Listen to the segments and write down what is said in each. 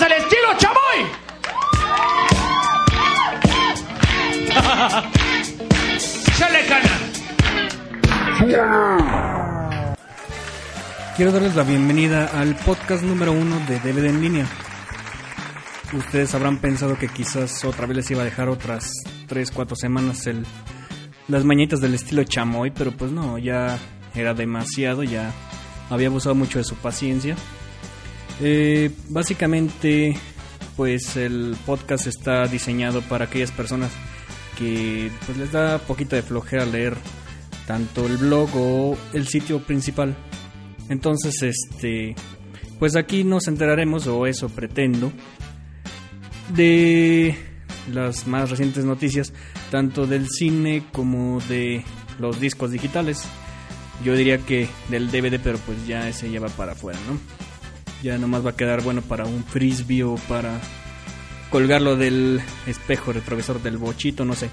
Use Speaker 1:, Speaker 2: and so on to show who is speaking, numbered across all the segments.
Speaker 1: al estilo chamoy. ¡Chale, cana!
Speaker 2: Quiero darles la bienvenida al podcast número uno de DVD en línea. Ustedes habrán pensado que quizás otra vez les iba a dejar otras 3, 4 semanas las mañanitas del estilo chamoy, pero pues no, ya era demasiado, ya había abusado mucho de su paciencia. Eh, básicamente, pues el podcast está diseñado para aquellas personas que pues les da poquito de flojera leer tanto el blog o el sitio principal. Entonces, este, pues aquí nos enteraremos, o eso pretendo, de las más recientes noticias, tanto del cine como de los discos digitales. Yo diría que del DVD, pero pues ya ese ya va para afuera, ¿no? Ya nomás va a quedar bueno para un frisbee o para colgarlo del espejo retrovisor del bochito, no sé.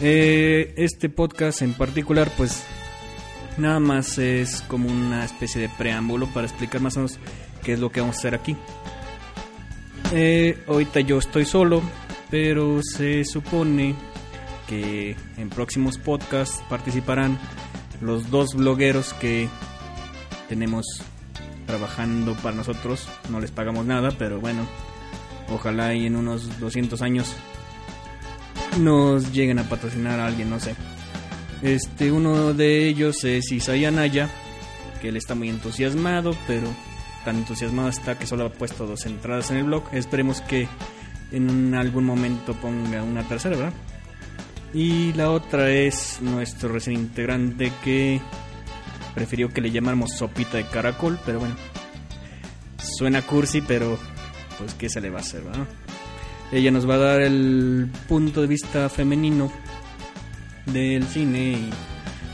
Speaker 2: Eh, este podcast en particular, pues nada más es como una especie de preámbulo para explicar más o menos qué es lo que vamos a hacer aquí. Eh, ahorita yo estoy solo, pero se supone que en próximos podcasts participarán los dos blogueros que tenemos trabajando para nosotros. No les pagamos nada, pero bueno, ojalá y en unos 200 años nos lleguen a patrocinar a alguien, no sé. Este, uno de ellos es Isaiah Naya, que él está muy entusiasmado, pero tan entusiasmado está que solo ha puesto dos entradas en el blog. Esperemos que en algún momento ponga una tercera, ¿verdad? Y la otra es nuestro recién integrante que prefirió que le llamáramos sopita de caracol, pero bueno, suena cursi, pero pues qué se le va a hacer, ¿verdad? Ella nos va a dar el punto de vista femenino del cine y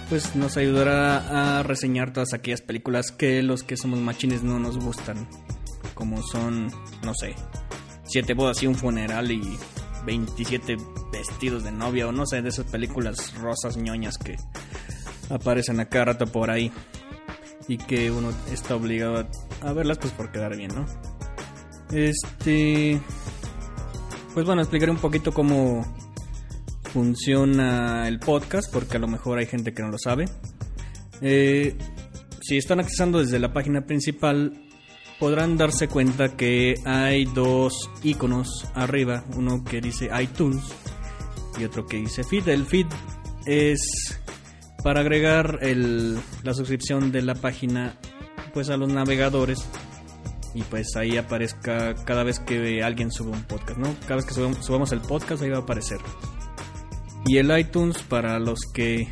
Speaker 2: pues nos ayudará a reseñar todas aquellas películas que los que somos machines no nos gustan, como son, no sé, siete bodas y un funeral y 27 vestidos de novia o no sé, de esas películas rosas ñoñas que aparecen a cada rato por ahí y que uno está obligado a, verlas pues por quedar bien, ¿no? Este pues bueno, explicaré un poquito cómo funciona el podcast porque a lo mejor hay gente que no lo sabe. Eh, si están accesando desde la página principal podrán darse cuenta que hay dos iconos arriba, uno que dice iTunes y otro que dice feed. El feed es para agregar el, la suscripción de la página pues a los navegadores y pues ahí aparezca cada vez que alguien sube un podcast, ¿no? Cada vez que subamos, el podcast ahí va a aparecer. Y el iTunes para los que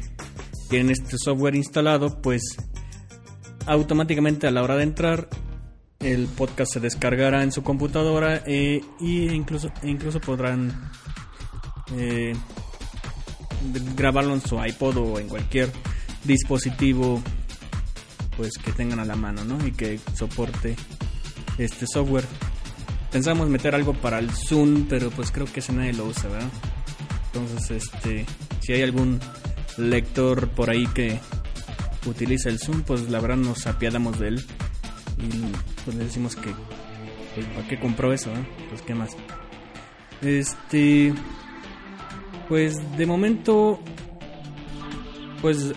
Speaker 2: tienen este software instalado, pues automáticamente a la hora de entrar el podcast se descargará en su computadora e incluso, incluso podrán eh, grabarlo en su iPod o en cualquier dispositivo pues que tengan a la mano ¿no? y que soporte este software pensamos meter algo para el Zoom pero pues creo que ese nadie lo usa ¿verdad? entonces este si hay algún lector por ahí que utiliza el Zoom pues la verdad nos apiadamos de él y pues le decimos que pues, ¿para qué compró eso? Eh? Pues qué más. Este pues de momento pues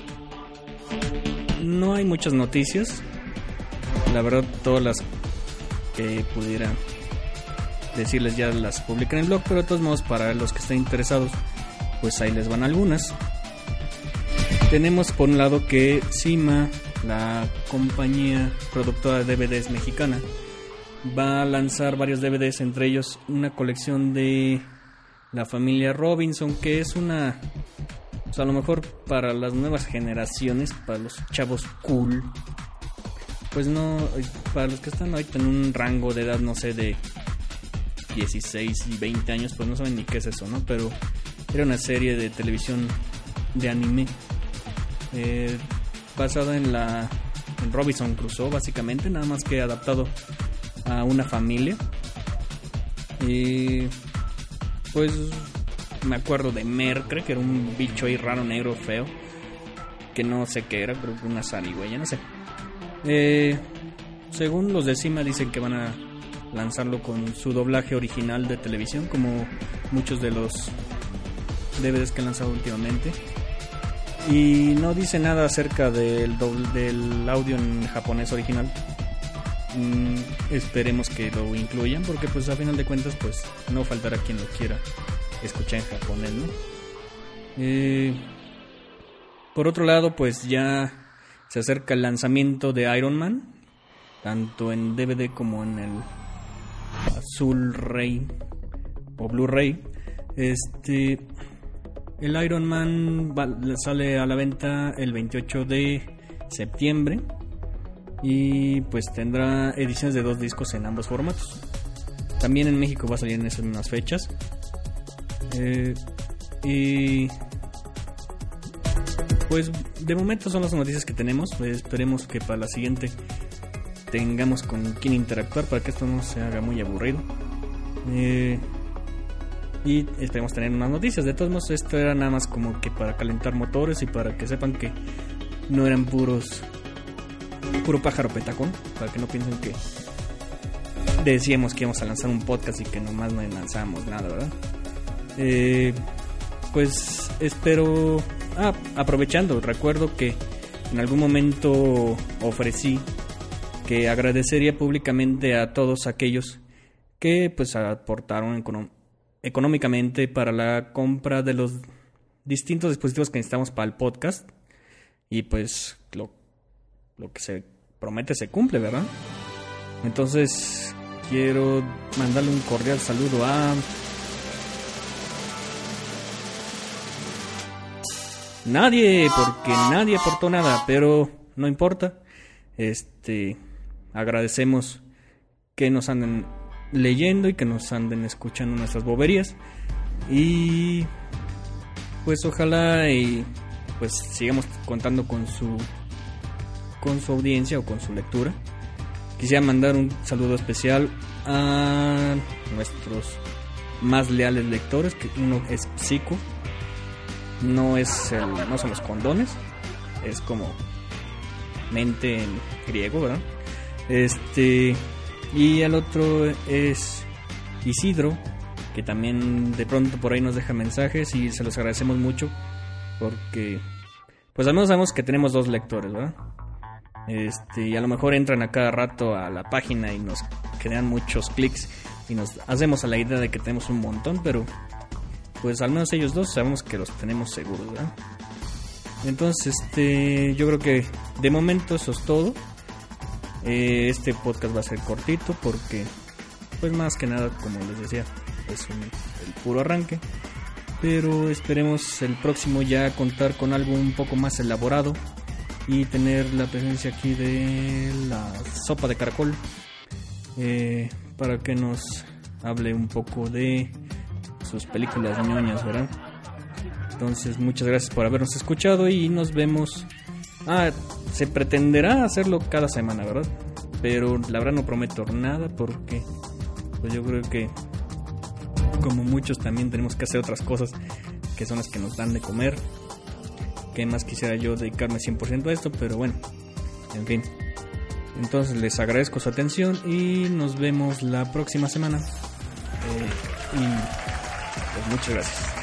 Speaker 2: no hay muchas noticias. La verdad todas las que pudiera decirles ya las publican en el blog, pero de todos modos para los que estén interesados pues ahí les van algunas. Tenemos por un lado que Cima la compañía productora de DVDs mexicana va a lanzar varios DVDs, entre ellos una colección de la familia Robinson, que es una, pues a lo mejor para las nuevas generaciones, para los chavos cool, pues no, para los que están ahorita en un rango de edad, no sé, de 16 y 20 años, pues no saben ni qué es eso, ¿no? Pero era una serie de televisión de anime. Eh, basado en la Robinson Crusoe, básicamente, nada más que adaptado a una familia. Y pues me acuerdo de Mercre, que era un bicho ahí raro, negro, feo. Que no sé qué era, pero una zarigüeya, no sé. Eh, según los de Cima dicen que van a lanzarlo con su doblaje original de televisión, como muchos de los DVDs que han lanzado últimamente. Y no dice nada acerca del, del audio en japonés original. Mm, esperemos que lo incluyan porque pues a final de cuentas pues no faltará quien lo quiera escuchar en japonés, ¿no? Eh, por otro lado pues ya se acerca el lanzamiento de Iron Man, tanto en DVD como en el Azul Rey o Blu-ray. Este el Iron Man sale a la venta el 28 de septiembre y pues tendrá ediciones de dos discos en ambos formatos. También en México va a salir en esas mismas fechas. Eh, y pues de momento son las noticias que tenemos. Esperemos que para la siguiente tengamos con quien interactuar para que esto no se haga muy aburrido. Eh, y esperemos tener unas noticias. De todos modos, esto era nada más como que para calentar motores y para que sepan que no eran puros puro pájaro petacón, para que no piensen que decíamos que íbamos a lanzar un podcast y que nomás no lanzamos nada, ¿verdad? Eh, pues espero, ah, aprovechando, recuerdo que en algún momento ofrecí que agradecería públicamente a todos aquellos que pues aportaron económicamente económicamente para la compra de los distintos dispositivos que necesitamos para el podcast. Y pues lo, que se promete se cumple, ¿verdad? Entonces quiero mandarle un cordial saludo a... Nadie, porque nadie aportó nada, pero no importa. Este, agradecemos que nos anden leyendo y que nos anden escuchando nuestras boberías. Y pues ojalá y pues sigamos contando con su con su audiencia o con su lectura. Quisiera mandar un saludo especial a nuestros más leales lectores, que uno es Psico, no es no son los condones, es como mente en griego, ¿verdad? Este y el otro es Isidro, que también de pronto por ahí nos deja mensajes y se los agradecemos mucho porque pues al menos sabemos que tenemos dos lectores, ¿verdad? Este, y a lo mejor entran a cada rato a la página y nos crean muchos clics y nos hacemos a la idea de que tenemos un montón, pero pues al menos ellos dos sabemos que los tenemos seguros, ¿verdad? Entonces, este, yo creo que de momento eso es todo. Eh, este podcast va a ser cortito porque, pues más que nada, como les decía, es el puro arranque. Pero esperemos el próximo ya contar con algo un poco más elaborado y tener la presencia aquí de la sopa de caracol eh, para que nos hable un poco de sus películas ñoñas, ¿verdad? Entonces, muchas gracias por habernos escuchado y nos vemos. Ah, se pretenderá hacerlo cada semana, ¿verdad? Pero la verdad no prometo nada porque pues yo creo que como muchos también tenemos que hacer otras cosas que son las que nos dan de comer. Que más quisiera yo dedicarme 100% a esto, pero bueno, en fin. Entonces les agradezco su atención y nos vemos la próxima semana. Eh, y pues muchas gracias.